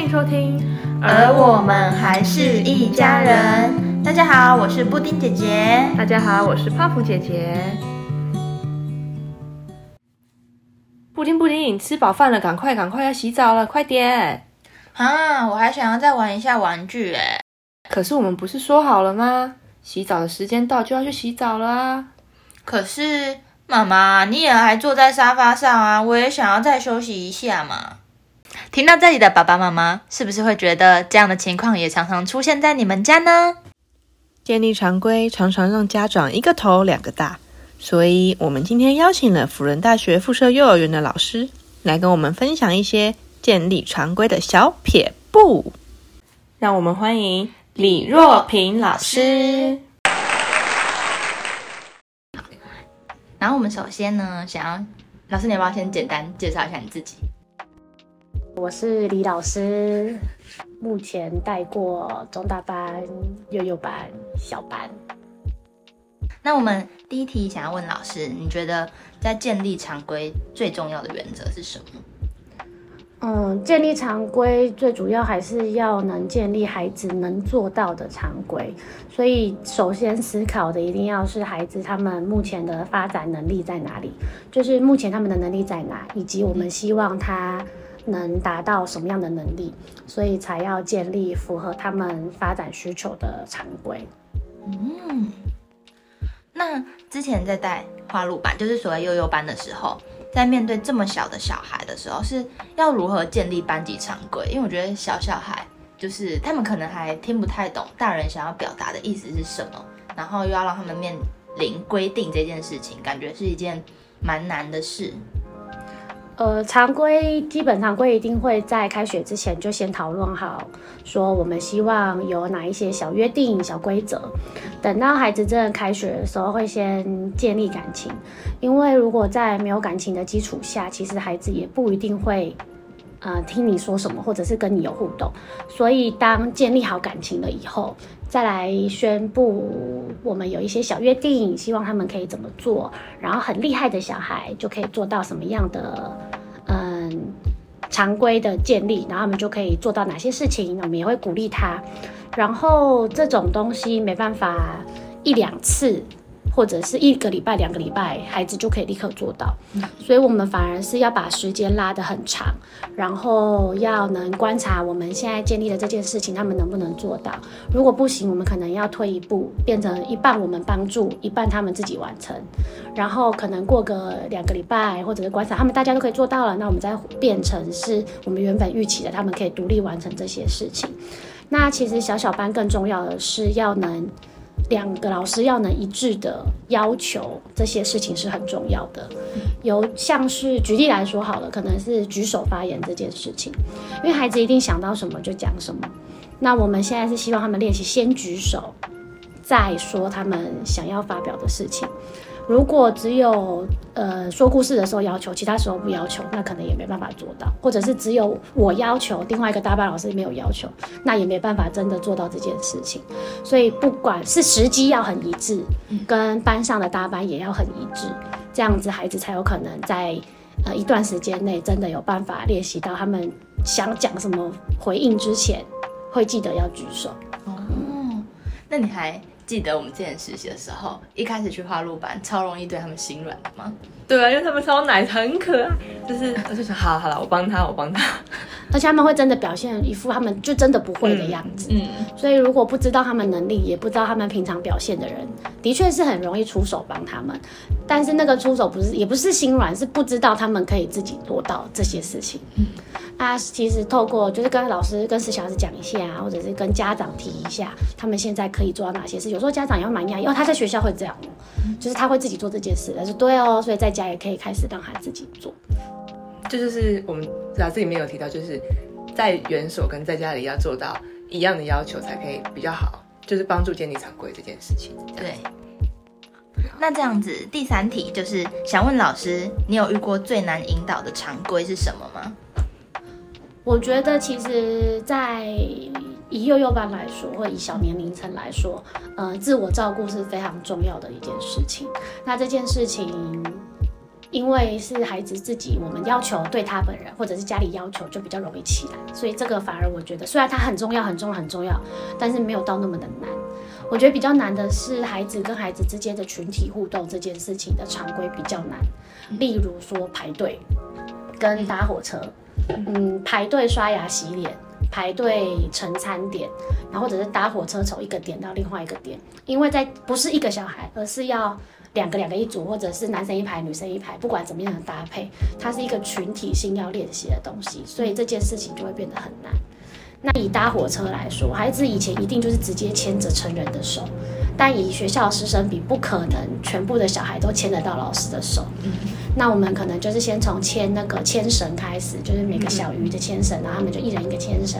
欢迎收听，而我们还是一家人。大家好，我是布丁姐姐。大家好，我是泡芙姐姐。布丁布丁，吃饱饭了，赶快赶快要洗澡了，快点！啊，我还想要再玩一下玩具哎。可是我们不是说好了吗？洗澡的时间到就要去洗澡了啊。可是妈妈，你也还坐在沙发上啊，我也想要再休息一下嘛。听到这里的爸爸妈妈，是不是会觉得这样的情况也常常出现在你们家呢？建立常规常常让家长一个头两个大，所以我们今天邀请了辅仁大学附设幼儿园的老师来跟我们分享一些建立常规的小撇步。让我们欢迎李若平老师。然后我们首先呢，想要老师，你要不要先简单介绍一下你自己？我是李老师，目前带过中大班、幼幼班、小班。那我们第一题想要问老师，你觉得在建立常规最重要的原则是什么？嗯，建立常规最主要还是要能建立孩子能做到的常规，所以首先思考的一定要是孩子他们目前的发展能力在哪里，就是目前他们的能力在哪，以及我们希望他。能达到什么样的能力，所以才要建立符合他们发展需求的常规。嗯，那之前在带花路班，就是所谓幼幼班的时候，在面对这么小的小孩的时候，是要如何建立班级常规？因为我觉得小小孩就是他们可能还听不太懂大人想要表达的意思是什么，然后又要让他们面临规定这件事情，感觉是一件蛮难的事。呃，常规基本常规一定会在开学之前就先讨论好，说我们希望有哪一些小约定、小规则，等到孩子真的开学的时候，会先建立感情。因为如果在没有感情的基础下，其实孩子也不一定会呃听你说什么，或者是跟你有互动。所以当建立好感情了以后，再来宣布我们有一些小约定，希望他们可以怎么做，然后很厉害的小孩就可以做到什么样的。嗯，常规的建立，然后他们就可以做到哪些事情，我们也会鼓励他。然后这种东西没办法一两次。或者是一个礼拜、两个礼拜，孩子就可以立刻做到。所以，我们反而是要把时间拉得很长，然后要能观察我们现在建立的这件事情，他们能不能做到。如果不行，我们可能要退一步，变成一半我们帮助，一半他们自己完成。然后可能过个两个礼拜，或者是观察他们大家都可以做到了，那我们再变成是我们原本预期的，他们可以独立完成这些事情。那其实小小班更重要的是要能。两个老师要能一致的要求这些事情是很重要的。有像是举例来说好了，可能是举手发言这件事情，因为孩子一定想到什么就讲什么。那我们现在是希望他们练习先举手，再说他们想要发表的事情。如果只有呃说故事的时候要求，其他时候不要求，那可能也没办法做到；或者是只有我要求，另外一个大班老师没有要求，那也没办法真的做到这件事情。所以不管是时机要很一致，跟班上的大班也要很一致，这样子孩子才有可能在呃一段时间内真的有办法练习到他们想讲什么回应之前会记得要举手。哦，那你还？记得我们之前实习的时候，一开始去花路班，超容易对他们心软的吗？对啊，因为他们超奶，很可爱。就是我就想，好好了，我帮他，我帮他。而且他们会真的表现一副他们就真的不会的样子。嗯。所以如果不知道他们能力，也不知道他们平常表现的人，的确是很容易出手帮他们。但是那个出手不是，也不是心软，是不知道他们可以自己做到这些事情。嗯。啊，其实透过就是跟老师、跟石小孩子讲一下，或者是跟家长提一下，他们现在可以做到哪些事。有时候家长也会蛮讶异，哦，他在学校会这样，就是他会自己做这件事。但是对哦，所以在家也可以开始让他自己做。这就是我们老师里面有提到，就是在园所跟在家里要做到一样的要求，才可以比较好，就是帮助建立常规这件事情。对。那这样子，第三题就是想问老师，你有遇过最难引导的常规是什么吗？我觉得其实，在以幼幼班来说，或以小年龄层来说，呃，自我照顾是非常重要的一件事情。那这件事情，因为是孩子自己，我们要求对他本人或者是家里要求就比较容易起来，所以这个反而我觉得虽然它很重要、很重要、很重要，但是没有到那么的难。我觉得比较难的是孩子跟孩子之间的群体互动这件事情的常规比较难，例如说排队跟搭火车，嗯，排队刷牙洗脸，排队盛餐点，然后或者是搭火车从一个点到另外一个点，因为在不是一个小孩，而是要两个两个一组，或者是男生一排女生一排，不管怎么样的搭配，它是一个群体性要练习的东西，所以这件事情就会变得很难。那以搭火车来说，孩子以前一定就是直接牵着成人的手，但以学校师生比，不可能全部的小孩都牵得到老师的手。那我们可能就是先从牵那个牵绳开始，就是每个小鱼的牵绳，然后他们就一人一个牵绳，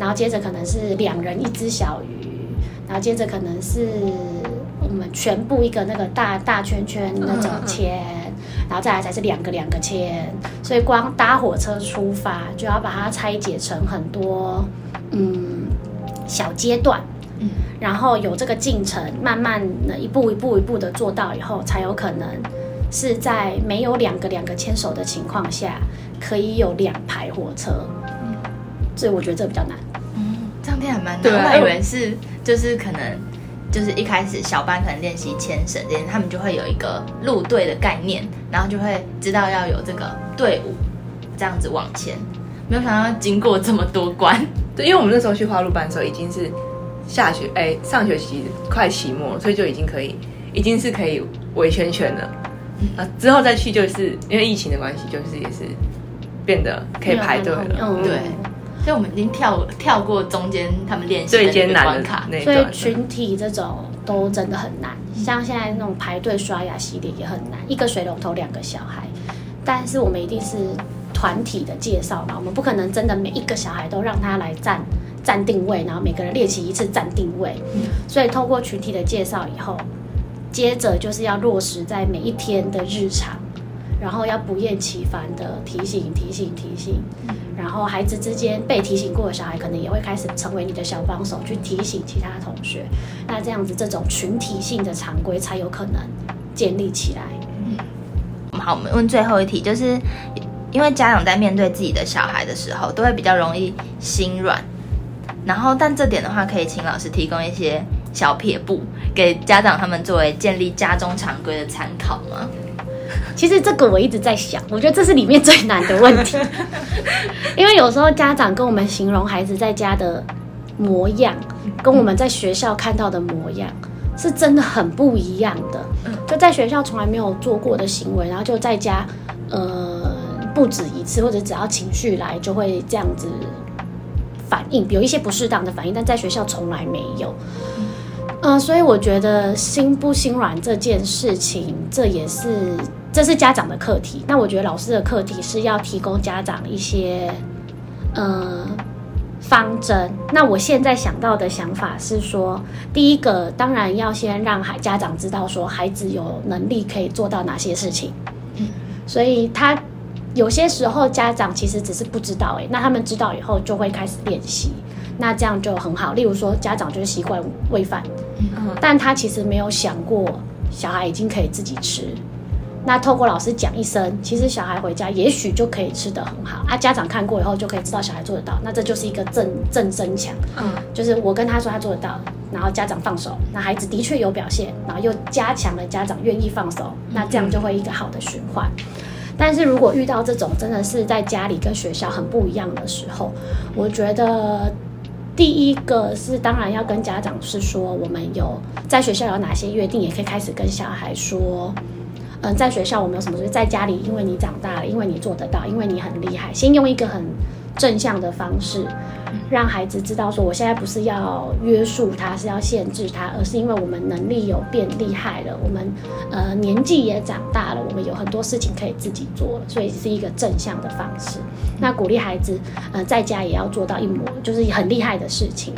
然后接着可能是两人一只小鱼，然后接着可能是我们全部一个那个大大圈圈那种牵，然后再来才是两个两个牵，所以光搭火车出发就要把它拆解成很多嗯小阶段。然后有这个进程，慢慢的一步一步一步的做到以后，才有可能是在没有两个两个牵手的情况下，可以有两排火车。嗯，所以我觉得这比较难。嗯，这样听还蛮难。我还以为是就是可能就是一开始小班可能练习牵绳这些，他们就会有一个路队的概念，然后就会知道要有这个队伍这样子往前。没有想到经过这么多关，对，因为我们那时候去花路班的时候已经是下学哎上学期快期末了，所以就已经可以已经是可以围圈圈了。啊，之后再去就是因为疫情的关系，就是也是变得可以排队了。嗯对所以我们已经跳跳过中间他们练习的最那个艰难的关卡。所以。群体这种都真的很难，像现在那种排队刷牙洗脸也很难，一个水龙头两个小孩，但是我们一定是团体的介绍嘛，我们不可能真的每一个小孩都让他来站站定位，然后每个人练习一次站定位，所以通过群体的介绍以后，接着就是要落实在每一天的日常。然后要不厌其烦的提醒、提醒、提醒，然后孩子之间被提醒过的小孩，可能也会开始成为你的小帮手，去提醒其他同学。那这样子，这种群体性的常规才有可能建立起来。好，我们问最后一题，就是因为家长在面对自己的小孩的时候，都会比较容易心软，然后但这点的话，可以请老师提供一些小撇步，给家长他们作为建立家中常规的参考吗？其实这个我一直在想，我觉得这是里面最难的问题，因为有时候家长跟我们形容孩子在家的模样，跟我们在学校看到的模样，是真的很不一样的。就在学校从来没有做过的行为，然后就在家，呃，不止一次，或者只要情绪来就会这样子反应，有一些不适当的反应，但在学校从来没有。嗯、所以我觉得心不心软这件事情，这也是这是家长的课题。那我觉得老师的课题是要提供家长一些呃方针。那我现在想到的想法是说，第一个当然要先让孩家长知道说孩子有能力可以做到哪些事情，所以他有些时候家长其实只是不知道、欸，那他们知道以后就会开始练习。那这样就很好。例如说，家长就是习惯喂饭，但他其实没有想过小孩已经可以自己吃。那透过老师讲一声，其实小孩回家也许就可以吃得很好啊。家长看过以后就可以知道小孩做得到，那这就是一个正正增强。嗯，就是我跟他说他做得到，然后家长放手，那孩子的确有表现，然后又加强了家长愿意放手，那这样就会一个好的循环。但是如果遇到这种真的是在家里跟学校很不一样的时候，我觉得第一个是当然要跟家长是说，我们有在学校有哪些约定，也可以开始跟小孩说。嗯，在学校我们有什么？就是在家里，因为你长大了，因为你做得到，因为你很厉害，先用一个很正向的方式，让孩子知道说，我现在不是要约束他，是要限制他，而是因为我们能力有变厉害了，我们呃年纪也长大了，我们有很多事情可以自己做了，所以是一个正向的方式。那鼓励孩子，呃，在家也要做到一模就是很厉害的事情。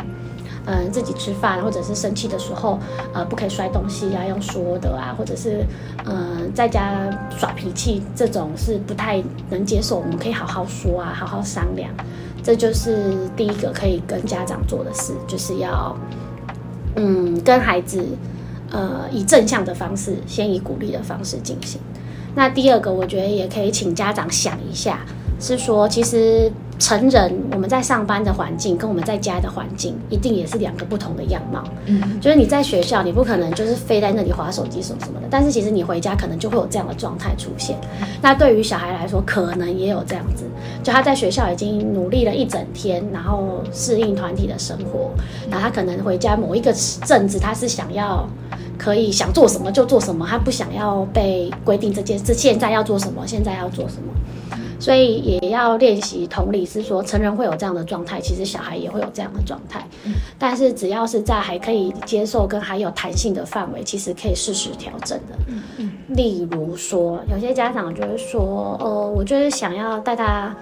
嗯，自己吃饭或者是生气的时候，呃，不可以摔东西啊，用说的啊，或者是嗯，在家耍脾气这种是不太能接受。我们可以好好说啊，好好商量。这就是第一个可以跟家长做的事，就是要嗯跟孩子呃以正向的方式，先以鼓励的方式进行。那第二个，我觉得也可以请家长想一下，是说其实成人我们在上班的环境跟我们在家的环境，一定也是两个不同的样貌。嗯，就是你在学校，你不可能就是飞在那里划手机什么什么的，但是其实你回家可能就会有这样的状态出现。那对于小孩来说，可能也有这样子，就他在学校已经努力了一整天，然后适应团体的生活，然后他可能回家某一个阵子，他是想要可以想做什么就做什么，他不想要被规定这件事现在要做什么，现在要做什么。所以也要练习同理，是说成人会有这样的状态，其实小孩也会有这样的状态。但是只要是在还可以接受跟还有弹性的范围，其实可以适时调整的。例如说，有些家长就是说，呃，我就是想要带他。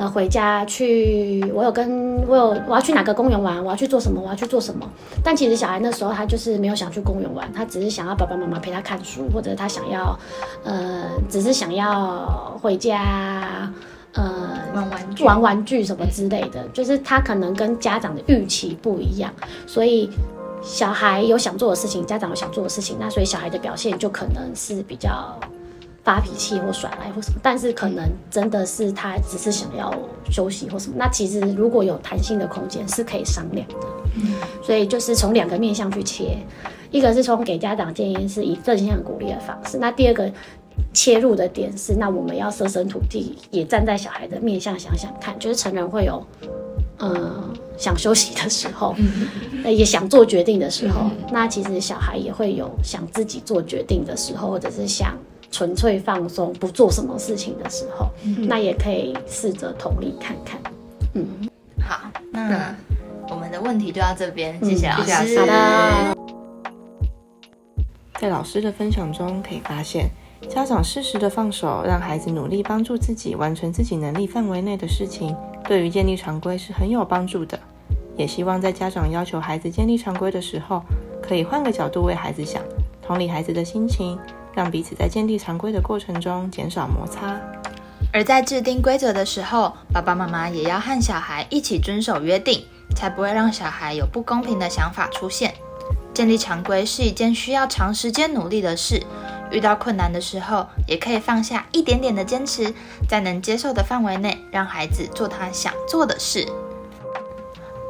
呃，回家去，我有跟我有我要去哪个公园玩，我要去做什么，我要去做什么。但其实小孩那时候他就是没有想去公园玩，他只是想要爸爸妈妈陪他看书，或者他想要，呃，只是想要回家，呃，玩玩具，玩玩具什么之类的。就是他可能跟家长的预期不一样，所以小孩有想做的事情，家长有想做的事情，那所以小孩的表现就可能是比较。发脾气或甩赖或什么，但是可能真的是他只是想要休息或什么。那其实如果有弹性的空间是可以商量的。嗯所以就是从两个面向去切，一个是从给家长建议是以正向鼓励的方式，那第二个切入的点是，那我们要设身处地，也站在小孩的面向想想看，就是成人会有嗯想休息的时候，也想做决定的时候，那其实小孩也会有想自己做决定的时候，或者是想。纯粹放松，不做什么事情的时候，那也可以试着同理看看。嗯，好，那我们的问题就到这边，谢谢老师。好的。在老师的分享中，可以发现，家长适时的放手，让孩子努力帮助自己完成自己能力范围内的事情，对于建立常规是很有帮助的。也希望在家长要求孩子建立常规的时候，可以换个角度为孩子想，同理孩子的心情。让彼此在建立常规的过程中减少摩擦，而在制定规则的时候，爸爸妈妈也要和小孩一起遵守约定，才不会让小孩有不公平的想法出现。建立常规是一件需要长时间努力的事，遇到困难的时候，也可以放下一点点的坚持，在能接受的范围内，让孩子做他想做的事。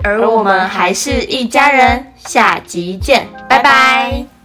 而我们还是一家人，下集见，拜拜。